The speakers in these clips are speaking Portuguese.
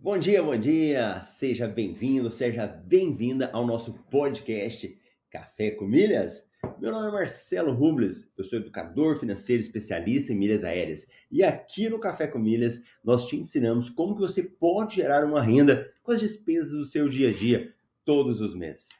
Bom dia, bom dia! Seja bem-vindo, seja bem-vinda ao nosso podcast Café com Milhas. Meu nome é Marcelo Rubles, eu sou educador financeiro especialista em milhas aéreas e aqui no Café com Milhas nós te ensinamos como que você pode gerar uma renda com as despesas do seu dia a dia todos os meses.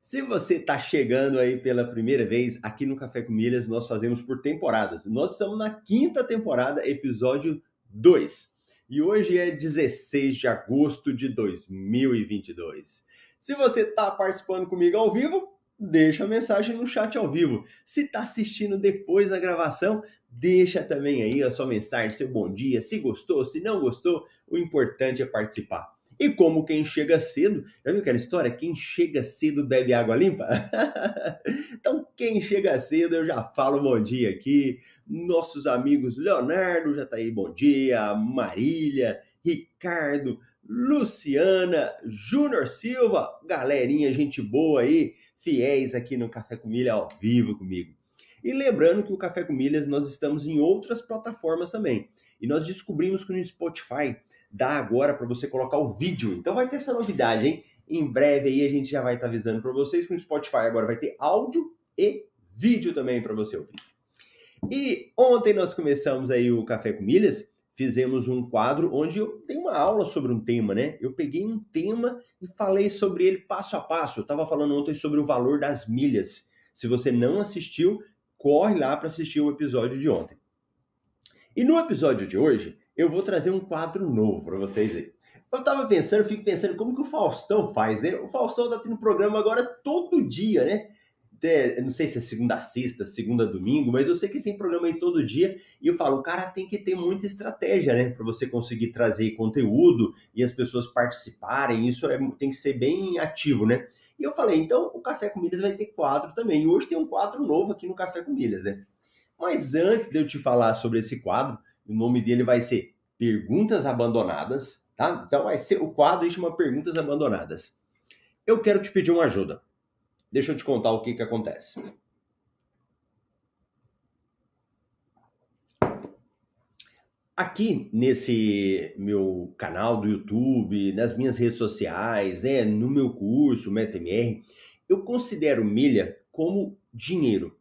Se você está chegando aí pela primeira vez aqui no Café com Milhas, nós fazemos por temporadas. Nós estamos na quinta temporada, episódio 2 e hoje é 16 de agosto de 2022. Se você está participando comigo ao vivo, deixa a mensagem no chat ao vivo. Se está assistindo depois da gravação, deixa também aí a sua mensagem, seu bom dia, se gostou, se não gostou, o importante é participar. E como quem chega cedo, já viu aquela história? Quem chega cedo bebe água limpa? então, quem chega cedo, eu já falo bom dia aqui. Nossos amigos Leonardo já tá aí, bom dia. Marília, Ricardo, Luciana, Júnior Silva, galerinha, gente boa aí, fiéis aqui no Café com Milha ao vivo comigo. E lembrando que o Café com Milhas nós estamos em outras plataformas também. E nós descobrimos que no Spotify dá agora para você colocar o vídeo. Então vai ter essa novidade, hein? Em breve aí a gente já vai estar tá avisando para vocês que no Spotify agora vai ter áudio e vídeo também para você ouvir. E ontem nós começamos aí o Café com Milhas, fizemos um quadro onde eu dei uma aula sobre um tema, né? Eu peguei um tema e falei sobre ele passo a passo. Eu estava falando ontem sobre o valor das milhas. Se você não assistiu, corre lá para assistir o episódio de ontem. E no episódio de hoje, eu vou trazer um quadro novo para vocês aí. Eu tava pensando, eu fico pensando como que o Faustão faz, né? O Faustão tá tendo programa agora todo dia, né? É, não sei se é segunda a sexta, segunda a domingo, mas eu sei que tem programa aí todo dia e eu falo, o cara tem que ter muita estratégia, né, para você conseguir trazer conteúdo e as pessoas participarem, isso é, tem que ser bem ativo, né? E eu falei, então o Café com Milhas vai ter quadro também. E hoje tem um quadro novo aqui no Café com Milhas, né? Mas antes de eu te falar sobre esse quadro, o nome dele vai ser Perguntas Abandonadas, tá? Então vai ser o quadro chama Perguntas Abandonadas. Eu quero te pedir uma ajuda. Deixa eu te contar o que que acontece. Aqui nesse meu canal do YouTube, nas minhas redes sociais, né, no meu curso MetaMR, eu considero milha como dinheiro.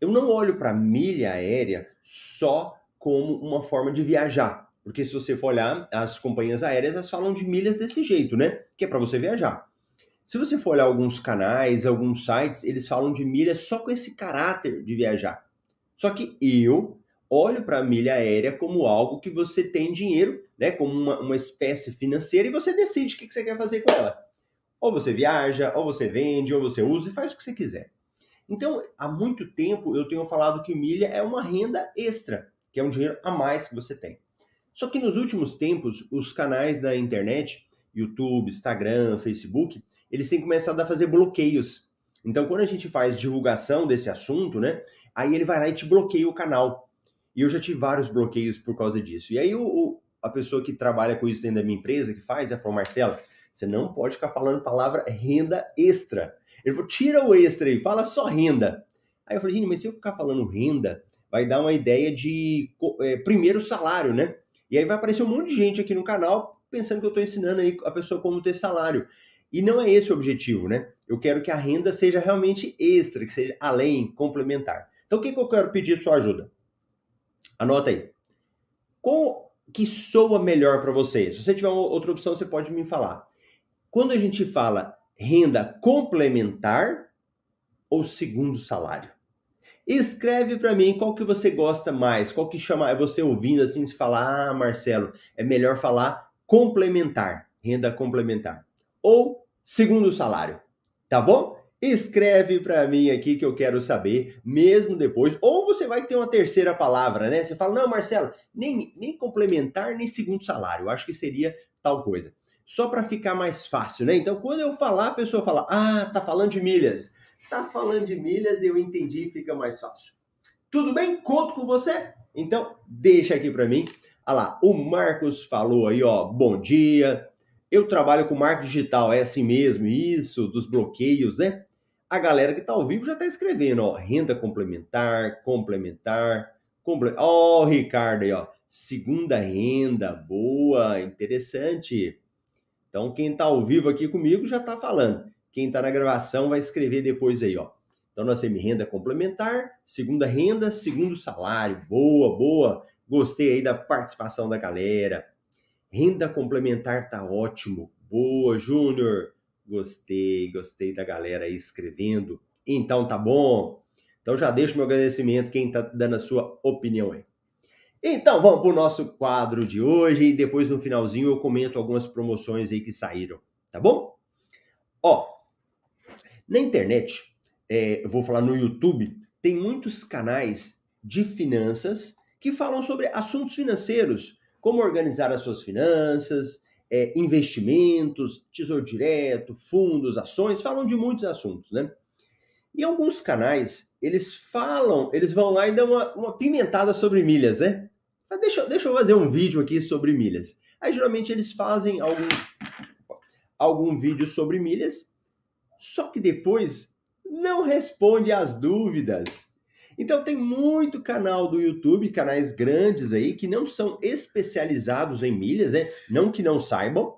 Eu não olho para milha aérea só como uma forma de viajar. Porque se você for olhar, as companhias aéreas elas falam de milhas desse jeito, né? Que é para você viajar. Se você for olhar alguns canais, alguns sites, eles falam de milhas só com esse caráter de viajar. Só que eu olho para a milha aérea como algo que você tem dinheiro, né? Como uma, uma espécie financeira e você decide o que, que você quer fazer com ela. Ou você viaja, ou você vende, ou você usa e faz o que você quiser. Então, há muito tempo eu tenho falado que milha é uma renda extra que é um dinheiro a mais que você tem. Só que nos últimos tempos, os canais da internet, YouTube, Instagram, Facebook, eles têm começado a fazer bloqueios. Então, quando a gente faz divulgação desse assunto, né, aí ele vai lá e te bloqueia o canal. E eu já tive vários bloqueios por causa disso. E aí o, o, a pessoa que trabalha com isso dentro da minha empresa, que faz, é falou, Marcelo, você não pode ficar falando palavra renda extra. Ele falou, tira o extra aí, fala só renda. Aí eu falei, gente, mas se eu ficar falando renda, vai dar uma ideia de é, primeiro salário, né? E aí vai aparecer um monte de gente aqui no canal pensando que eu estou ensinando aí a pessoa como ter salário. E não é esse o objetivo, né? Eu quero que a renda seja realmente extra, que seja além, complementar. Então, o que, que eu quero pedir sua ajuda? Anota aí. Qual que soa melhor para você? Se você tiver outra opção, você pode me falar. Quando a gente fala renda complementar ou segundo salário? Escreve para mim qual que você gosta mais, qual que chama, é você ouvindo assim, se falar, ah, Marcelo, é melhor falar complementar, renda complementar, ou segundo salário, tá bom? Escreve para mim aqui que eu quero saber, mesmo depois, ou você vai ter uma terceira palavra, né? Você fala, não, Marcelo, nem, nem complementar, nem segundo salário, eu acho que seria tal coisa. Só para ficar mais fácil, né? Então, quando eu falar, a pessoa fala, ah, tá falando de milhas. Tá falando de milhas, eu entendi, fica mais fácil. Tudo bem? Conto com você? Então, deixa aqui para mim. Olha lá, o Marcos falou aí, ó, bom dia. Eu trabalho com marketing digital, é assim mesmo, isso, dos bloqueios, né? A galera que tá ao vivo já tá escrevendo, ó, renda complementar, complementar, comple... ó, o Ricardo aí, ó, segunda renda, boa, interessante. Então, quem está ao vivo aqui comigo já está falando. Quem está na gravação vai escrever depois aí, ó. Então, nós temos renda complementar, segunda renda, segundo salário. Boa, boa. Gostei aí da participação da galera. Renda complementar tá ótimo. Boa, Júnior. Gostei, gostei da galera aí escrevendo. Então tá bom. Então já deixo meu agradecimento quem tá dando a sua opinião aí. Então vamos para o nosso quadro de hoje e depois no finalzinho eu comento algumas promoções aí que saíram, tá bom? Ó, na internet, é, eu vou falar no YouTube, tem muitos canais de finanças que falam sobre assuntos financeiros, como organizar as suas finanças, é, investimentos, tesouro direto, fundos, ações, falam de muitos assuntos, né? E alguns canais, eles falam, eles vão lá e dão uma, uma pimentada sobre milhas, né? Mas deixa, deixa eu fazer um vídeo aqui sobre milhas. Aí geralmente eles fazem algum, algum vídeo sobre milhas, só que depois não responde às dúvidas. Então tem muito canal do YouTube, canais grandes aí, que não são especializados em milhas, né? Não que não saibam,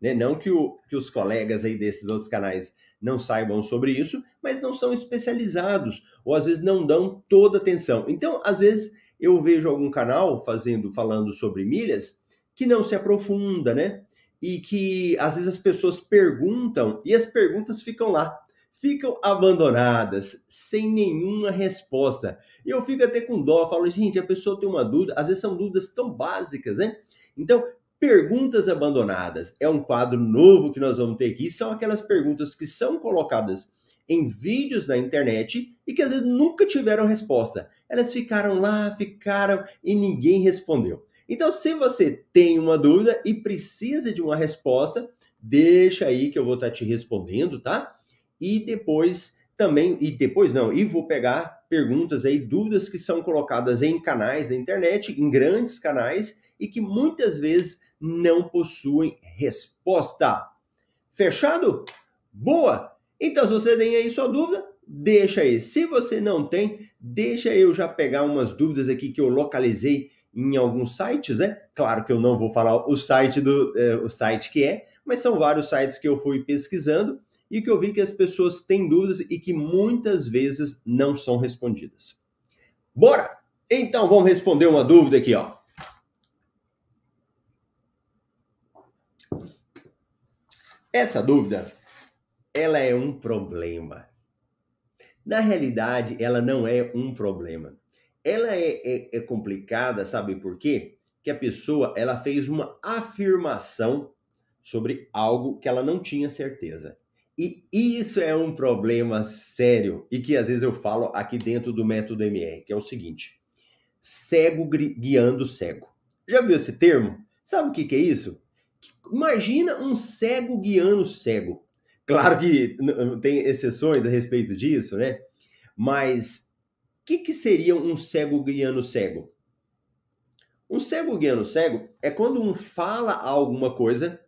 né? Não que, o, que os colegas aí desses outros canais não saibam sobre isso, mas não são especializados, ou às vezes não dão toda atenção. Então, às vezes, eu vejo algum canal fazendo, falando sobre milhas, que não se aprofunda, né? E que às vezes as pessoas perguntam e as perguntas ficam lá ficam abandonadas, sem nenhuma resposta. E eu fico até com dó, falo, gente, a pessoa tem uma dúvida, às vezes são dúvidas tão básicas, né? Então, perguntas abandonadas é um quadro novo que nós vamos ter aqui, são aquelas perguntas que são colocadas em vídeos na internet e que às vezes nunca tiveram resposta. Elas ficaram lá, ficaram e ninguém respondeu. Então, se você tem uma dúvida e precisa de uma resposta, deixa aí que eu vou estar te respondendo, tá? e depois também, e depois não, e vou pegar perguntas aí, dúvidas que são colocadas em canais da internet, em grandes canais, e que muitas vezes não possuem resposta. Fechado? Boa! Então, se você tem aí sua dúvida, deixa aí. Se você não tem, deixa eu já pegar umas dúvidas aqui que eu localizei em alguns sites, né? Claro que eu não vou falar o site do é, o site que é, mas são vários sites que eu fui pesquisando e que eu vi que as pessoas têm dúvidas e que muitas vezes não são respondidas. Bora! Então vamos responder uma dúvida aqui, ó. Essa dúvida, ela é um problema. Na realidade, ela não é um problema. Ela é, é, é complicada, sabe por quê? Que a pessoa ela fez uma afirmação sobre algo que ela não tinha certeza. E isso é um problema sério e que às vezes eu falo aqui dentro do método MR, que é o seguinte: cego guiando cego. Já viu esse termo? Sabe o que, que é isso? Imagina um cego guiando cego. Claro que tem exceções a respeito disso, né? Mas que, que seria um cego guiando cego? Um cego guiando cego é quando um fala alguma coisa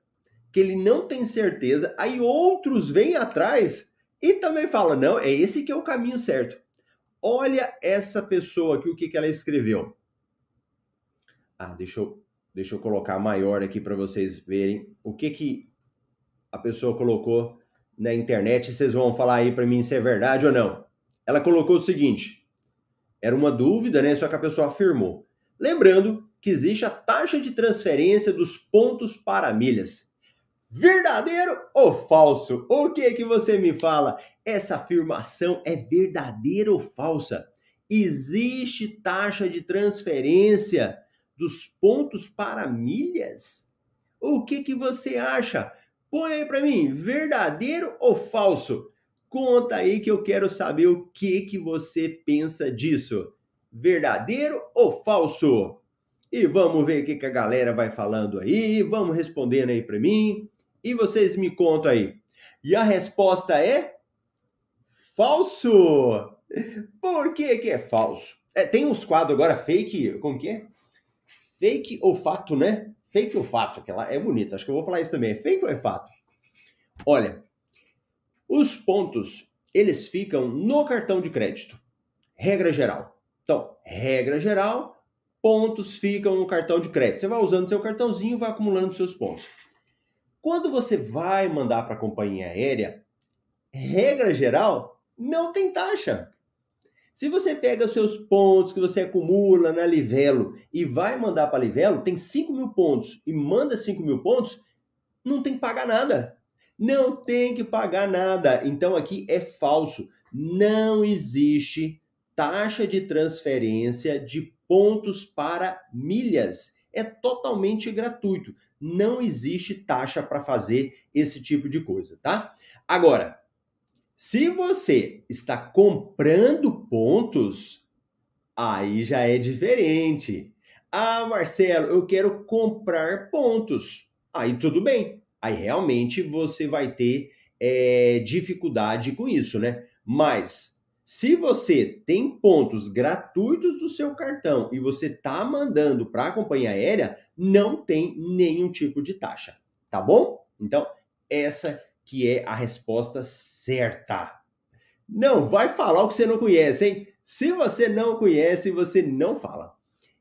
que ele não tem certeza, aí outros vêm atrás e também falam: não, é esse que é o caminho certo. Olha essa pessoa aqui, o que, que ela escreveu. Ah, deixa eu, deixa eu colocar maior aqui para vocês verem o que, que a pessoa colocou na internet. Vocês vão falar aí para mim se é verdade ou não. Ela colocou o seguinte: era uma dúvida, né? Só que a pessoa afirmou. Lembrando que existe a taxa de transferência dos pontos para milhas. Verdadeiro ou falso? O que que você me fala? Essa afirmação é verdadeira ou falsa? Existe taxa de transferência dos pontos para milhas? O que que você acha? Põe aí para mim, verdadeiro ou falso? Conta aí que eu quero saber o que que você pensa disso. Verdadeiro ou falso? E vamos ver o que, que a galera vai falando aí, vamos respondendo aí para mim. E vocês me contam aí. E a resposta é falso. Por que, que é falso? É, tem uns quadros agora fake, como que é? Fake ou fato, né? Fake ou fato, aquela é bonita. Acho que eu vou falar isso também. É fake ou é fato? Olha, os pontos, eles ficam no cartão de crédito. Regra geral. Então, regra geral, pontos ficam no cartão de crédito. Você vai usando seu cartãozinho, vai acumulando seus pontos. Quando você vai mandar para a companhia aérea, regra geral, não tem taxa. Se você pega os seus pontos que você acumula na Livelo e vai mandar para Livelo, tem 5 mil pontos e manda 5 mil pontos, não tem que pagar nada. Não tem que pagar nada. Então aqui é falso. Não existe taxa de transferência de pontos para milhas. É totalmente gratuito. Não existe taxa para fazer esse tipo de coisa, tá? Agora, se você está comprando pontos, aí já é diferente. Ah, Marcelo, eu quero comprar pontos. Aí tudo bem. Aí realmente você vai ter é, dificuldade com isso, né? Mas se você tem pontos gratuitos do seu cartão e você tá mandando para a companhia aérea, não tem nenhum tipo de taxa, tá bom? Então, essa que é a resposta certa. Não vai falar o que você não conhece, hein? Se você não conhece, você não fala.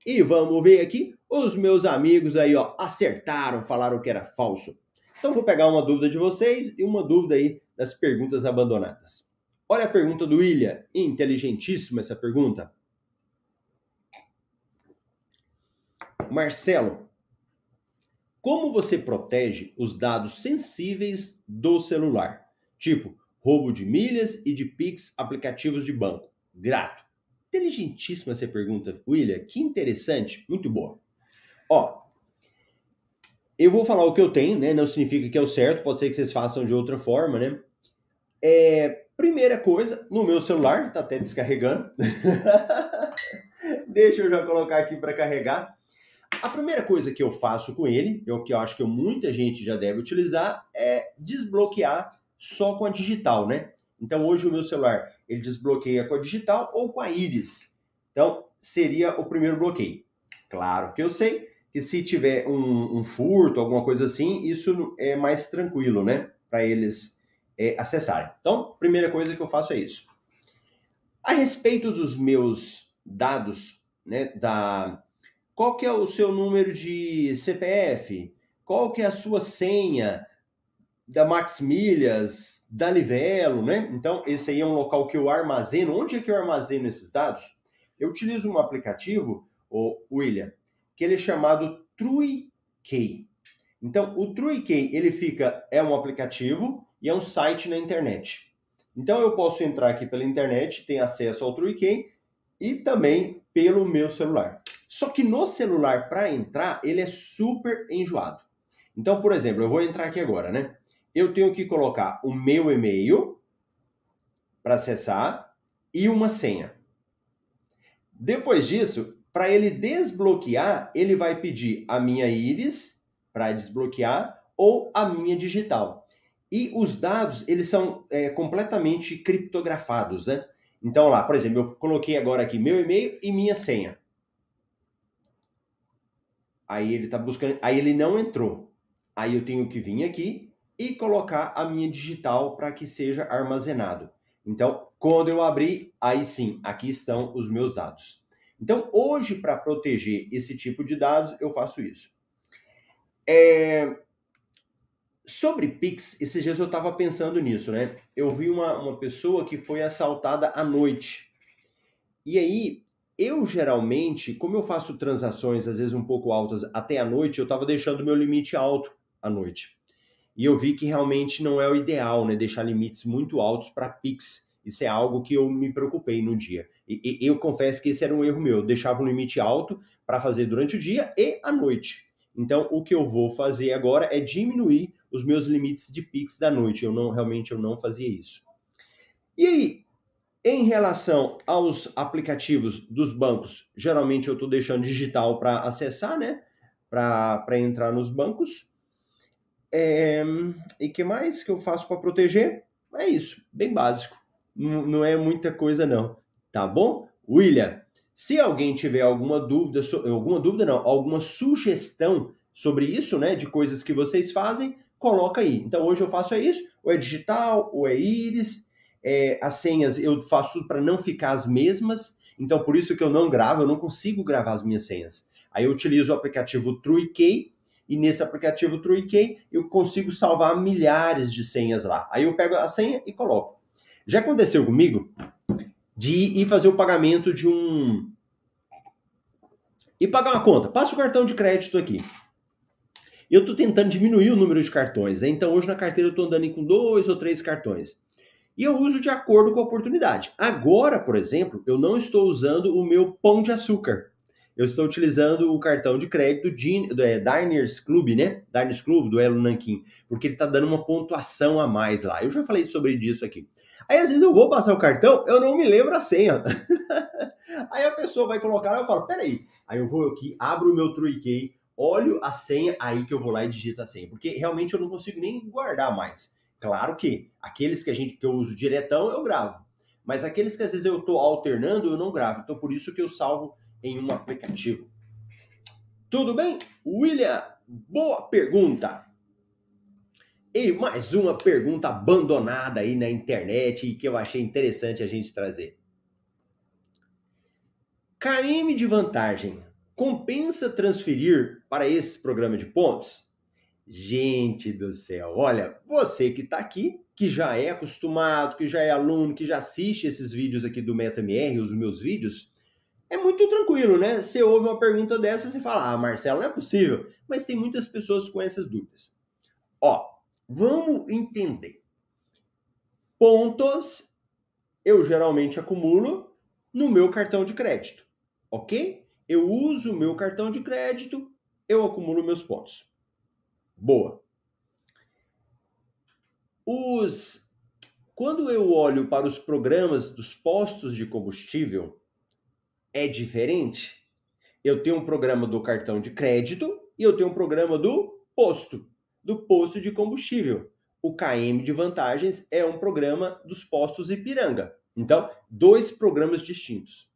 E vamos ver aqui, os meus amigos aí, ó, acertaram, falaram que era falso. Então vou pegar uma dúvida de vocês e uma dúvida aí das perguntas abandonadas. Olha a pergunta do William, inteligentíssima essa pergunta. Marcelo, como você protege os dados sensíveis do celular? Tipo, roubo de milhas e de Pix aplicativos de banco. Grato. Inteligentíssima essa pergunta, William. Que interessante. Muito boa. Ó, eu vou falar o que eu tenho, né? Não significa que é o certo, pode ser que vocês façam de outra forma, né? É, primeira coisa, no meu celular, tá até descarregando. Deixa eu já colocar aqui para carregar. A primeira coisa que eu faço com ele, o que eu acho que muita gente já deve utilizar, é desbloquear só com a digital, né? Então hoje o meu celular ele desbloqueia com a digital ou com a íris. Então seria o primeiro bloqueio. Claro que eu sei que se tiver um, um furto, alguma coisa assim, isso é mais tranquilo, né? Para eles é, acessarem. Então, primeira coisa que eu faço é isso. A respeito dos meus dados, né, da qual que é o seu número de CPF? Qual que é a sua senha da Max Milhas, da Livelo, né? Então, esse aí é um local que eu armazeno. Onde é que eu armazeno esses dados? Eu utilizo um aplicativo, o William, que ele é chamado TrueKey. Então, o TrueKey, ele fica é um aplicativo e é um site na internet. Então, eu posso entrar aqui pela internet, ter acesso ao TrueKey e também pelo meu celular. Só que no celular, para entrar, ele é super enjoado. Então, por exemplo, eu vou entrar aqui agora, né? Eu tenho que colocar o meu e-mail para acessar e uma senha. Depois disso, para ele desbloquear, ele vai pedir a minha íris para desbloquear ou a minha digital. E os dados, eles são é, completamente criptografados, né? Então lá, por exemplo, eu coloquei agora aqui meu e-mail e minha senha. Aí ele está buscando, aí ele não entrou. Aí eu tenho que vir aqui e colocar a minha digital para que seja armazenado. Então, quando eu abrir, aí sim, aqui estão os meus dados. Então, hoje, para proteger esse tipo de dados, eu faço isso. É... Sobre Pix, esses dias eu estava pensando nisso, né? Eu vi uma, uma pessoa que foi assaltada à noite. E aí, eu geralmente, como eu faço transações às vezes um pouco altas até a noite, eu estava deixando meu limite alto à noite. E eu vi que realmente não é o ideal, né? Deixar limites muito altos para Pix. Isso é algo que eu me preocupei no dia. E, eu confesso que esse era um erro meu. Eu deixava um limite alto para fazer durante o dia e à noite. Então, o que eu vou fazer agora é diminuir os meus limites de Pix da noite. Eu não realmente eu não fazia isso. E aí, em relação aos aplicativos dos bancos, geralmente eu estou deixando digital para acessar, né? Para entrar nos bancos. É, e que mais que eu faço para proteger? É isso, bem básico. Não, não é muita coisa não, tá bom? William, se alguém tiver alguma dúvida, alguma dúvida não, alguma sugestão sobre isso, né, de coisas que vocês fazem, coloca aí. Então hoje eu faço é isso, ou é digital, ou é íris, é, as senhas eu faço para não ficar as mesmas, então por isso que eu não gravo, eu não consigo gravar as minhas senhas. Aí eu utilizo o aplicativo TrueKey e nesse aplicativo TrueKey eu consigo salvar milhares de senhas lá. Aí eu pego a senha e coloco. Já aconteceu comigo de ir fazer o pagamento de um. e pagar uma conta. Passa o cartão de crédito aqui. Eu estou tentando diminuir o número de cartões, né? então hoje na carteira eu estou andando com dois ou três cartões. E eu uso de acordo com a oportunidade. Agora, por exemplo, eu não estou usando o meu pão de açúcar eu estou utilizando o cartão de crédito do é, Diners Club, né? Diners Club, do Elo Nankin, porque ele está dando uma pontuação a mais lá. Eu já falei sobre isso aqui. Aí às vezes eu vou passar o cartão, eu não me lembro a senha. aí a pessoa vai colocar, eu falo, peraí. Aí eu vou aqui, abro o meu TrueKey, olho a senha, aí que eu vou lá e digito a senha. Porque realmente eu não consigo nem guardar mais. Claro que aqueles que a gente que eu uso diretão, eu gravo. Mas aqueles que às vezes eu estou alternando, eu não gravo. Então por isso que eu salvo em um aplicativo. Tudo bem? William, boa pergunta. E mais uma pergunta abandonada aí na internet e que eu achei interessante a gente trazer. KM de vantagem compensa transferir para esse programa de pontos? Gente do céu, olha, você que está aqui, que já é acostumado, que já é aluno, que já assiste esses vídeos aqui do MetaMR, os meus vídeos, é muito tranquilo, né? Você ouve uma pergunta dessa e fala, ah, Marcelo, não é possível. Mas tem muitas pessoas com essas dúvidas. Ó, vamos entender. Pontos eu geralmente acumulo no meu cartão de crédito, ok? Eu uso o meu cartão de crédito, eu acumulo meus pontos. Boa. Os quando eu olho para os programas dos postos de combustível, é diferente. Eu tenho um programa do cartão de crédito e eu tenho um programa do posto, do posto de combustível. O KM de vantagens é um programa dos postos Ipiranga. Então, dois programas distintos.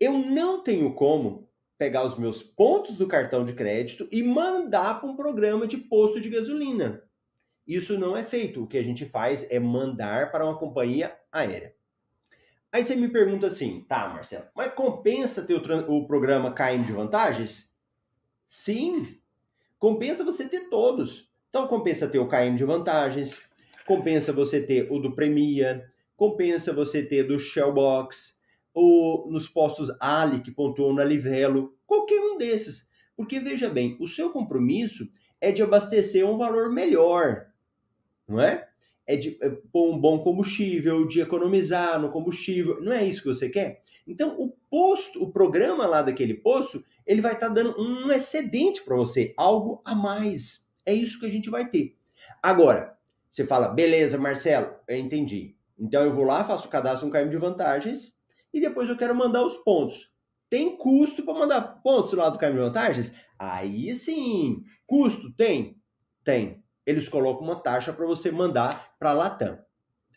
Eu não tenho como pegar os meus pontos do cartão de crédito e mandar para um programa de posto de gasolina. Isso não é feito. O que a gente faz é mandar para uma companhia aérea. Aí você me pergunta assim, tá, Marcelo, mas compensa ter o, o programa KM de vantagens? Sim, compensa você ter todos. Então compensa ter o KM de vantagens, compensa você ter o do Premia, compensa você ter do Shellbox, ou nos postos Ali que pontuam na Livelo, qualquer um desses. Porque veja bem, o seu compromisso é de abastecer um valor melhor, não é? É de é pôr um bom combustível, de economizar no combustível. Não é isso que você quer? Então, o posto, o programa lá daquele posto, ele vai estar tá dando um excedente para você, algo a mais. É isso que a gente vai ter. Agora, você fala, beleza, Marcelo, eu entendi. Então eu vou lá, faço o cadastro um KM de vantagens e depois eu quero mandar os pontos. Tem custo para mandar pontos lá do KM de vantagens? Aí sim. Custo tem? Tem eles colocam uma taxa para você mandar para a Latam.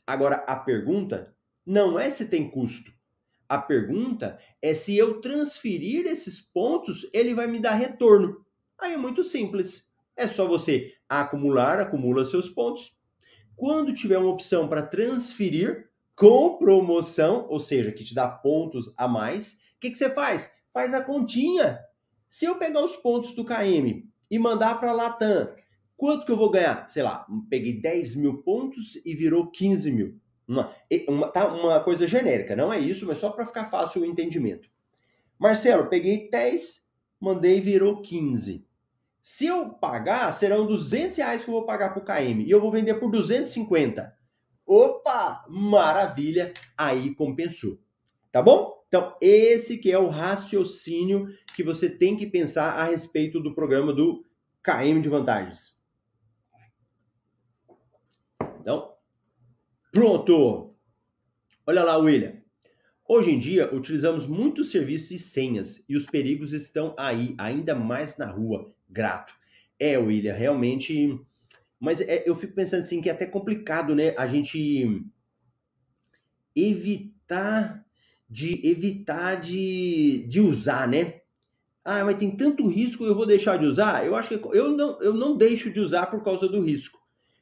Agora, a pergunta não é se tem custo. A pergunta é se eu transferir esses pontos, ele vai me dar retorno. Aí é muito simples. É só você acumular, acumula seus pontos. Quando tiver uma opção para transferir com promoção, ou seja, que te dá pontos a mais, o que, que você faz? Faz a continha. Se eu pegar os pontos do KM e mandar para a Latam Quanto que eu vou ganhar? Sei lá, peguei 10 mil pontos e virou 15 mil. Uma, uma, tá uma coisa genérica, não é isso, mas só para ficar fácil o entendimento. Marcelo, peguei 10, mandei virou 15. Se eu pagar, serão 200 reais que eu vou pagar para o KM e eu vou vender por 250. Opa, maravilha, aí compensou. Tá bom? Então, esse que é o raciocínio que você tem que pensar a respeito do programa do KM de vantagens. Então, pronto! Olha lá, William. Hoje em dia, utilizamos muitos serviços e senhas e os perigos estão aí, ainda mais na rua. Grato. É, William, realmente. Mas é, eu fico pensando assim que é até complicado, né? A gente evitar de evitar de, de usar, né? Ah, mas tem tanto risco, eu vou deixar de usar? Eu acho que eu não, eu não deixo de usar por causa do risco.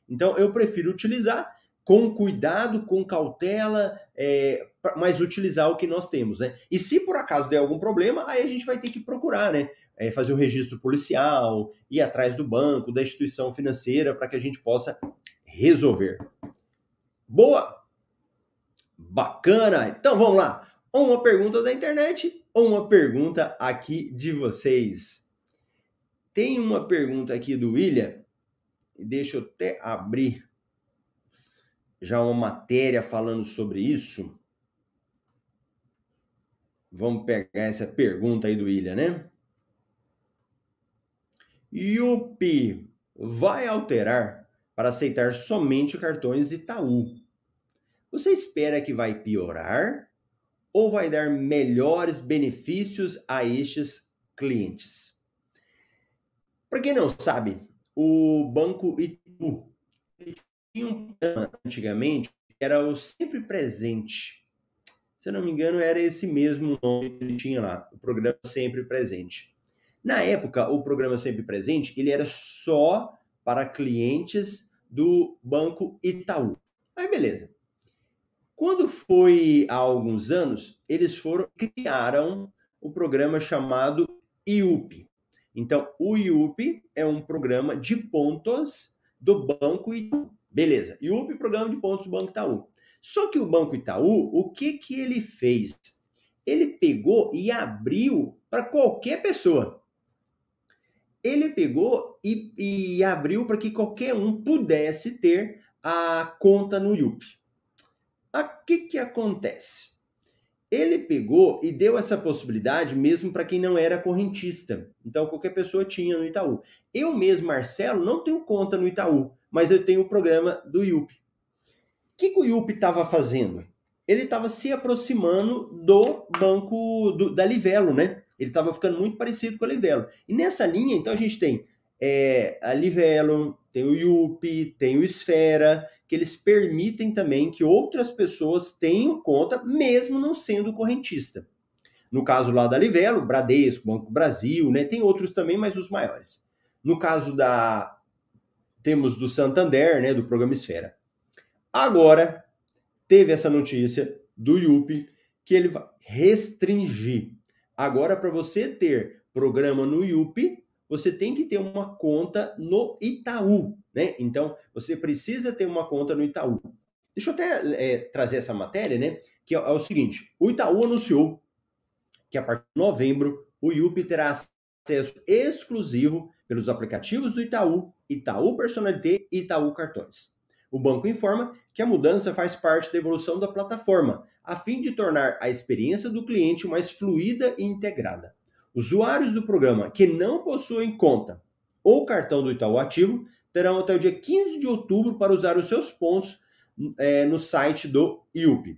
Então, eu prefiro utilizar com cuidado, com cautela, é, mas utilizar o que nós temos, né? E se por acaso der algum problema, aí a gente vai ter que procurar, né? é, fazer um registro policial, ir atrás do banco, da instituição financeira, para que a gente possa resolver. Boa! Bacana! Então vamos lá. Uma pergunta da internet uma pergunta aqui de vocês. Tem uma pergunta aqui do William, deixa eu até abrir já uma matéria falando sobre isso. Vamos pegar essa pergunta aí do William, né? Yupi vai alterar para aceitar somente cartões Itaú. Você espera que vai piorar ou vai dar melhores benefícios a estes clientes? Para quem não sabe, o Banco Itaú tinha um programa antigamente era o Sempre Presente. Se eu não me engano, era esse mesmo nome que ele tinha lá, o programa Sempre Presente. Na época, o programa Sempre Presente, ele era só para clientes do Banco Itaú. Aí beleza. Quando foi há alguns anos, eles foram criaram o um programa chamado IUP. Então, o IUP é um programa de pontos do Banco Itaú. Beleza. IUP, programa de pontos do Banco Itaú. Só que o Banco Itaú, o que que ele fez? Ele pegou e abriu para qualquer pessoa. Ele pegou e, e abriu para que qualquer um pudesse ter a conta no IUP. O que que acontece? Ele pegou e deu essa possibilidade mesmo para quem não era correntista. Então, qualquer pessoa tinha no Itaú. Eu mesmo, Marcelo, não tenho conta no Itaú, mas eu tenho o programa do IUP. O que, que o IUP estava fazendo? Ele estava se aproximando do banco do, da Livelo, né? Ele estava ficando muito parecido com a Livelo. E nessa linha, então, a gente tem é, a Livelo, tem o IUP, tem o Esfera, que eles permitem também que outras pessoas tenham conta, mesmo não sendo correntista. No caso lá da Livelo, Bradesco, Banco Brasil, né? Tem outros também, mas os maiores. No caso da temos do Santander, né, do programa Esfera. Agora teve essa notícia do IUP que ele vai restringir. Agora para você ter programa no IUP, você tem que ter uma conta no Itaú, né? Então, você precisa ter uma conta no Itaú. Deixa eu até é, trazer essa matéria, né? Que é, é, o seguinte: o Itaú anunciou que a partir de novembro o IUP terá acesso exclusivo pelos aplicativos do Itaú, Itaú Personalité e Itaú Cartões. O banco informa que a mudança faz parte da evolução da plataforma, a fim de tornar a experiência do cliente mais fluida e integrada. Usuários do programa que não possuem conta ou cartão do Itaú Ativo terão até o dia 15 de outubro para usar os seus pontos é, no site do IUP.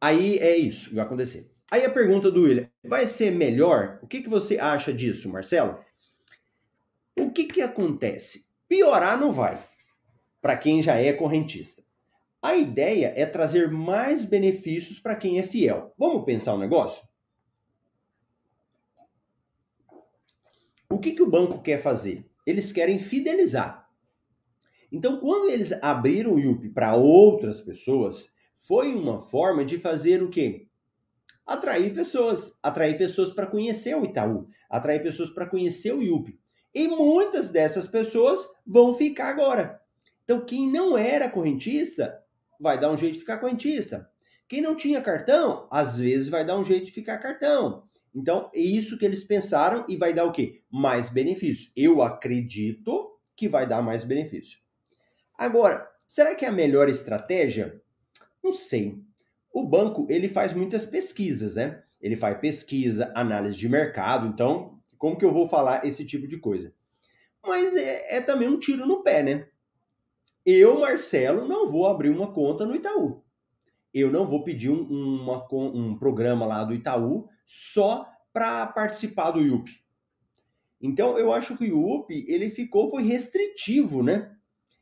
Aí é isso que vai acontecer. Aí a pergunta do William, vai ser melhor? O que, que você acha disso, Marcelo? O que, que acontece? Piorar não vai, para quem já é correntista. A ideia é trazer mais benefícios para quem é fiel. Vamos pensar um negócio? O que, que o banco quer fazer? Eles querem fidelizar. Então, quando eles abriram o IUP para outras pessoas, foi uma forma de fazer o quê? Atrair pessoas, atrair pessoas para conhecer o Itaú, atrair pessoas para conhecer o IUP. E muitas dessas pessoas vão ficar agora. Então, quem não era correntista, vai dar um jeito de ficar correntista. Quem não tinha cartão, às vezes vai dar um jeito de ficar cartão. Então, é isso que eles pensaram e vai dar o quê? Mais benefício. Eu acredito que vai dar mais benefício. Agora, será que é a melhor estratégia? Não sei. O banco, ele faz muitas pesquisas, né? Ele faz pesquisa, análise de mercado, então, como que eu vou falar esse tipo de coisa? Mas é, é também um tiro no pé, né? Eu, Marcelo, não vou abrir uma conta no Itaú. Eu não vou pedir um, uma, um programa lá do Itaú só para participar do IUP. Então, eu acho que o IUP, ele ficou, foi restritivo, né?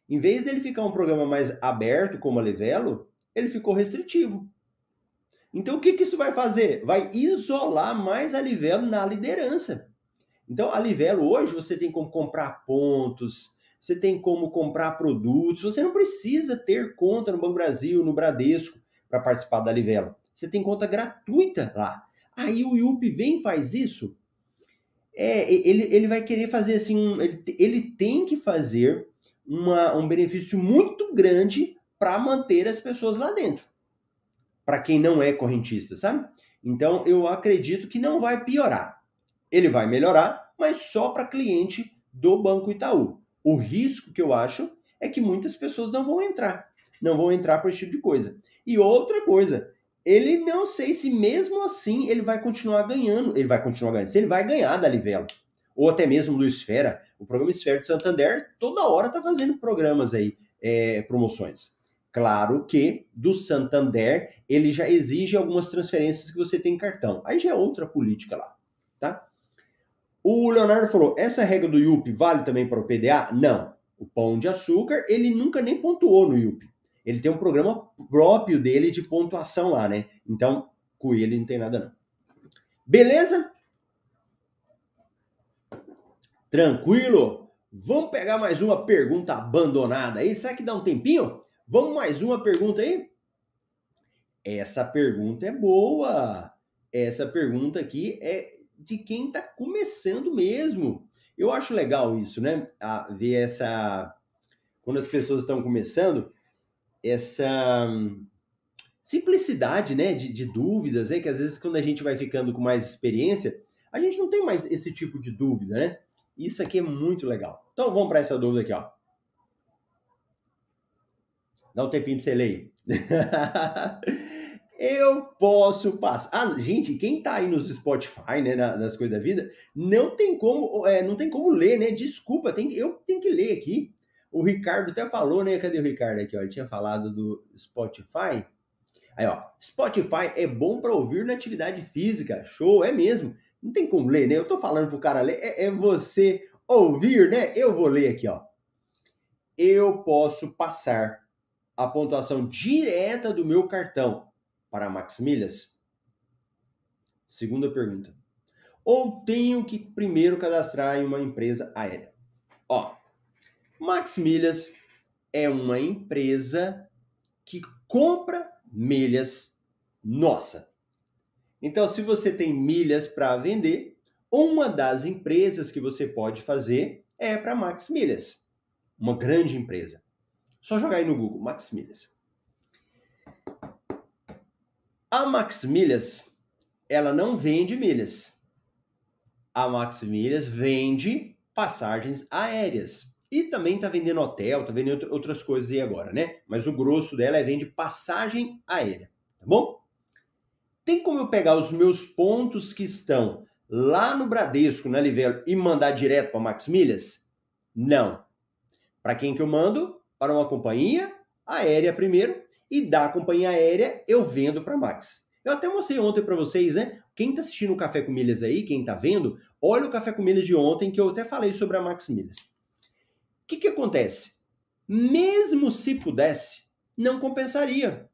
Em vez dele ficar um programa mais aberto, como a Levelo, ele ficou restritivo. Então, o que, que isso vai fazer? Vai isolar mais a Livelo na liderança. Então, a Livelo hoje você tem como comprar pontos, você tem como comprar produtos, você não precisa ter conta no Banco Brasil, no Bradesco, para participar da Livelo. Você tem conta gratuita lá. Aí o IUP vem e faz isso. É, ele, ele vai querer fazer assim, um, ele, ele tem que fazer uma, um benefício muito grande para manter as pessoas lá dentro. Para quem não é correntista, sabe? Então eu acredito que não vai piorar. Ele vai melhorar, mas só para cliente do Banco Itaú. O risco que eu acho é que muitas pessoas não vão entrar, não vão entrar para esse tipo de coisa. E outra coisa, ele não sei se mesmo assim ele vai continuar ganhando, ele vai continuar ganhando, se ele vai ganhar da Livelo, ou até mesmo do Esfera, o programa Esfera de Santander toda hora tá fazendo programas aí, é, promoções. Claro que do Santander ele já exige algumas transferências que você tem em cartão. Aí já é outra política lá, tá? O Leonardo falou: essa regra do IUP vale também para o PDA? Não. O Pão de Açúcar, ele nunca nem pontuou no IUP. Ele tem um programa próprio dele de pontuação lá, né? Então, com ele não tem nada não. Beleza? Tranquilo? Vamos pegar mais uma pergunta abandonada aí. Será que dá um tempinho? Vamos mais uma pergunta aí? Essa pergunta é boa. Essa pergunta aqui é de quem está começando mesmo. Eu acho legal isso, né? A ver essa. Quando as pessoas estão começando, essa hum, simplicidade, né? De, de dúvidas, né? Que às vezes quando a gente vai ficando com mais experiência, a gente não tem mais esse tipo de dúvida, né? Isso aqui é muito legal. Então vamos para essa dúvida aqui, ó. Dá um tempinho para você ler. eu posso passar. Ah, gente, quem tá aí nos Spotify, né, nas coisas da vida, não tem como, é, não tem como ler, né? Desculpa, tem, eu tenho que ler aqui. O Ricardo até falou, né? Cadê o Ricardo aqui? Ó? Ele tinha falado do Spotify. Aí, ó, Spotify é bom para ouvir na atividade física. Show, é mesmo. Não tem como ler, né? Eu tô falando pro cara ler, é, é você ouvir, né? Eu vou ler aqui, ó. Eu posso passar a pontuação direta do meu cartão para Max Milhas? Segunda pergunta. Ou tenho que primeiro cadastrar em uma empresa aérea? Ó, Max Milhas é uma empresa que compra milhas nossa. Então, se você tem milhas para vender, uma das empresas que você pode fazer é para Max Milhas, uma grande empresa. Só jogar aí no Google, Max Milhas. A Max Milhas, ela não vende milhas. A Max Milhas vende passagens aéreas. E também está vendendo hotel, está vendendo outras coisas aí agora, né? Mas o grosso dela é vende passagem aérea, tá bom? Tem como eu pegar os meus pontos que estão lá no Bradesco, na Livelo, e mandar direto para Max Milhas? Não. Para quem que eu mando? Para uma companhia aérea primeiro e da companhia aérea eu vendo para Max. Eu até mostrei ontem para vocês, né? Quem está assistindo o Café com Milhas aí, quem está vendo, olha o Café com Milhas de ontem que eu até falei sobre a Max Milhas. O que, que acontece? Mesmo se pudesse, não compensaria.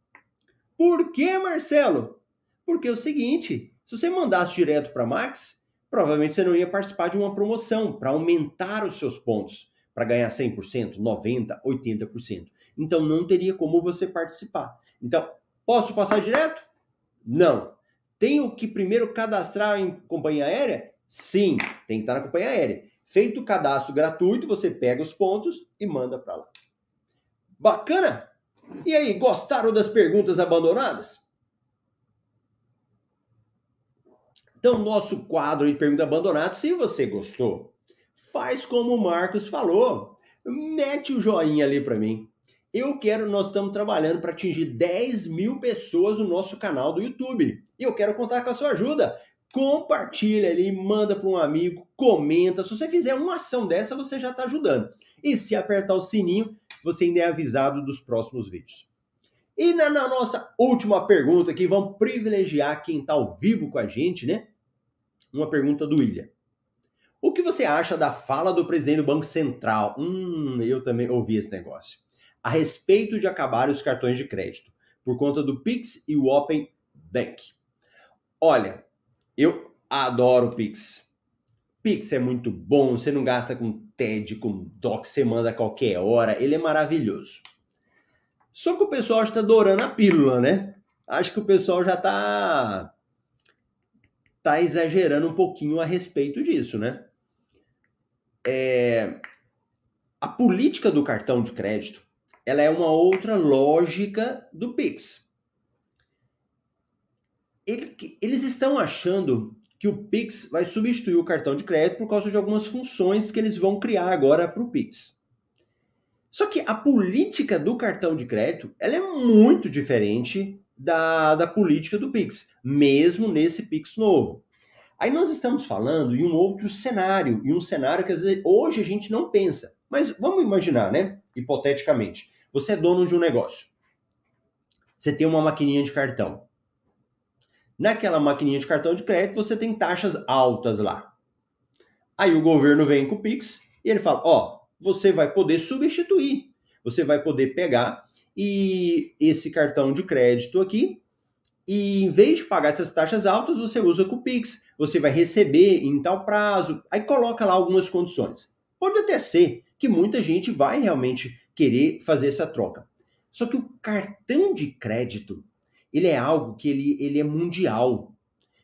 Por que, Marcelo? Porque é o seguinte, se você mandasse direto para Max, provavelmente você não ia participar de uma promoção para aumentar os seus pontos, para ganhar 100%, 90%, 80% então não teria como você participar. Então, posso passar direto? Não. Tenho que primeiro cadastrar em companhia aérea? Sim, tem que estar na companhia aérea. Feito o cadastro gratuito, você pega os pontos e manda para lá. Bacana? E aí, gostaram das perguntas abandonadas? Então, nosso quadro de perguntas abandonadas, se você gostou, faz como o Marcos falou. Mete o joinha ali para mim. Eu quero, nós estamos trabalhando para atingir 10 mil pessoas no nosso canal do YouTube. E eu quero contar com a sua ajuda. Compartilha ali, manda para um amigo, comenta. Se você fizer uma ação dessa, você já está ajudando. E se apertar o sininho, você ainda é avisado dos próximos vídeos. E na, na nossa última pergunta aqui, vamos privilegiar quem está ao vivo com a gente, né? Uma pergunta do William. O que você acha da fala do presidente do Banco Central? Hum, eu também ouvi esse negócio a respeito de acabar os cartões de crédito por conta do Pix e o Open Bank. Olha, eu adoro Pix. Pix é muito bom, você não gasta com TED, com DOC, você manda a qualquer hora, ele é maravilhoso. Só que o pessoal está adorando a pílula, né? Acho que o pessoal já está tá exagerando um pouquinho a respeito disso, né? É, a política do cartão de crédito, ela é uma outra lógica do Pix. Ele, eles estão achando que o Pix vai substituir o cartão de crédito por causa de algumas funções que eles vão criar agora para o Pix. Só que a política do cartão de crédito ela é muito diferente da, da política do Pix, mesmo nesse Pix novo. Aí nós estamos falando em um outro cenário, em um cenário que às vezes, hoje a gente não pensa. Mas vamos imaginar, né? Hipoteticamente. Você é dono de um negócio. Você tem uma maquininha de cartão. Naquela maquininha de cartão de crédito, você tem taxas altas lá. Aí o governo vem com o Pix e ele fala: Ó, você vai poder substituir. Você vai poder pegar e esse cartão de crédito aqui e em vez de pagar essas taxas altas, você usa com o Pix, você vai receber em tal prazo, aí coloca lá algumas condições. Pode até ser que muita gente vai realmente querer fazer essa troca. Só que o cartão de crédito, ele é algo que ele, ele é mundial.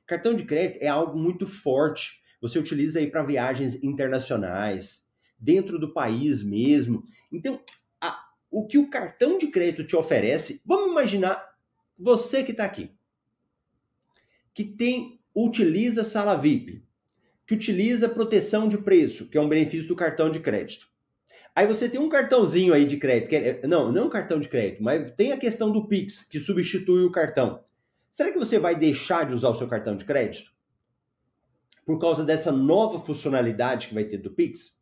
Cartão de crédito é algo muito forte. Você utiliza aí para viagens internacionais, dentro do país mesmo. Então, a, o que o cartão de crédito te oferece, vamos imaginar você que está aqui que tem utiliza sala VIP, que utiliza proteção de preço, que é um benefício do cartão de crédito. Aí você tem um cartãozinho aí de crédito, é, não, não cartão de crédito, mas tem a questão do Pix, que substitui o cartão. Será que você vai deixar de usar o seu cartão de crédito? Por causa dessa nova funcionalidade que vai ter do Pix?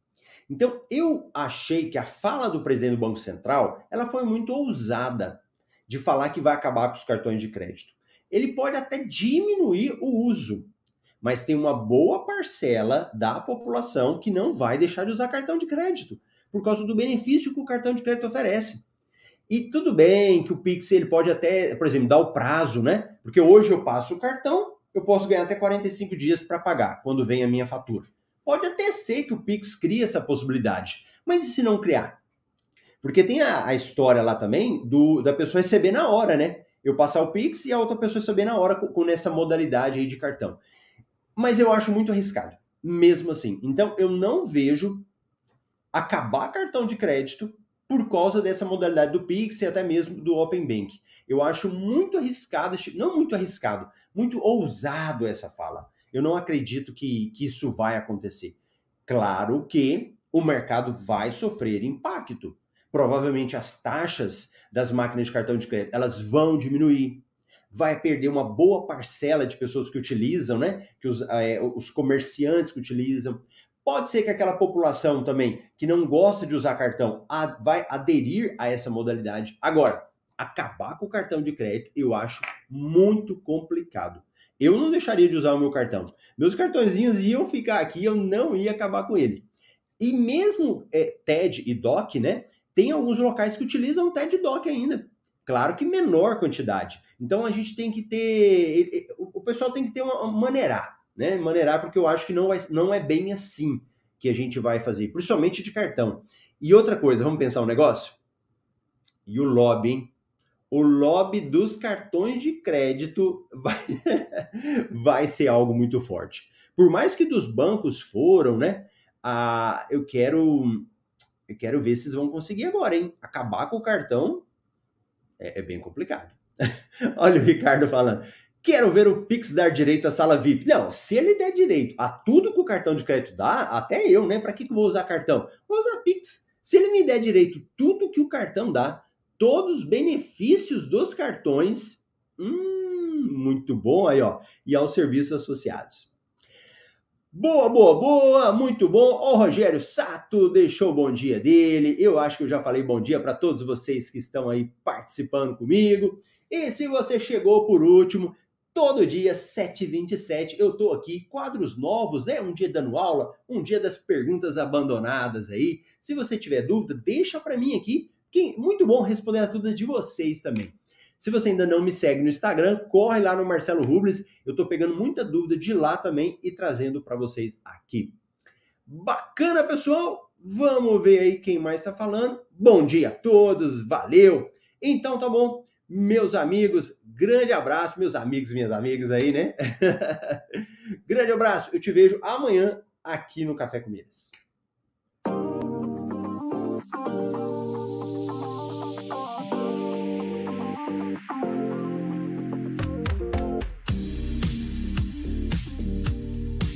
Então, eu achei que a fala do presidente do Banco Central, ela foi muito ousada de falar que vai acabar com os cartões de crédito ele pode até diminuir o uso, mas tem uma boa parcela da população que não vai deixar de usar cartão de crédito por causa do benefício que o cartão de crédito oferece. E tudo bem que o Pix ele pode até, por exemplo, dar o prazo, né? Porque hoje eu passo o cartão, eu posso ganhar até 45 dias para pagar quando vem a minha fatura. Pode até ser que o Pix crie essa possibilidade, mas e se não criar? Porque tem a, a história lá também do, da pessoa receber na hora, né? eu passar o Pix e a outra pessoa saber na hora com, com essa modalidade aí de cartão. Mas eu acho muito arriscado, mesmo assim. Então eu não vejo acabar cartão de crédito por causa dessa modalidade do Pix e até mesmo do Open Bank. Eu acho muito arriscado, não muito arriscado, muito ousado essa fala. Eu não acredito que, que isso vai acontecer. Claro que o mercado vai sofrer impacto. Provavelmente as taxas das máquinas de cartão de crédito, elas vão diminuir. Vai perder uma boa parcela de pessoas que utilizam, né? Que os, é, os comerciantes que utilizam. Pode ser que aquela população também que não gosta de usar cartão vai aderir a essa modalidade. Agora, acabar com o cartão de crédito eu acho muito complicado. Eu não deixaria de usar o meu cartão. Meus cartõezinhos iam ficar aqui, eu não ia acabar com ele. E mesmo é, TED e DOC, né? Tem alguns locais que utilizam TED Doc ainda. Claro que menor quantidade. Então a gente tem que ter. O pessoal tem que ter uma maneirar, né? Maneirar, porque eu acho que não, vai, não é bem assim que a gente vai fazer, principalmente de cartão. E outra coisa, vamos pensar um negócio? E o lobby, hein? O lobby dos cartões de crédito vai, vai ser algo muito forte. Por mais que dos bancos foram, né? Ah, eu quero eu quero ver se vão conseguir agora, hein? Acabar com o cartão é, é bem complicado. Olha o Ricardo falando. Quero ver o Pix dar direito à sala VIP. Não, se ele der direito a tudo que o cartão de crédito dá, até eu, né? Para que, que eu vou usar cartão? Vou usar Pix. Se ele me der direito tudo que o cartão dá, todos os benefícios dos cartões, hum, muito bom aí, ó. E aos serviços associados. Boa, boa, boa, muito bom. O Rogério Sato deixou o bom dia dele. Eu acho que eu já falei bom dia para todos vocês que estão aí participando comigo. E se você chegou por último, todo dia 7h27 eu tô aqui, quadros novos, né? Um dia dando aula, um dia das perguntas abandonadas aí. Se você tiver dúvida, deixa para mim aqui, que muito bom responder as dúvidas de vocês também. Se você ainda não me segue no Instagram, corre lá no Marcelo Rubles. Eu estou pegando muita dúvida de lá também e trazendo para vocês aqui. Bacana, pessoal? Vamos ver aí quem mais está falando. Bom dia a todos, valeu! Então tá bom, meus amigos, grande abraço, meus amigos e minhas amigas aí, né? grande abraço, eu te vejo amanhã aqui no Café com Milhas.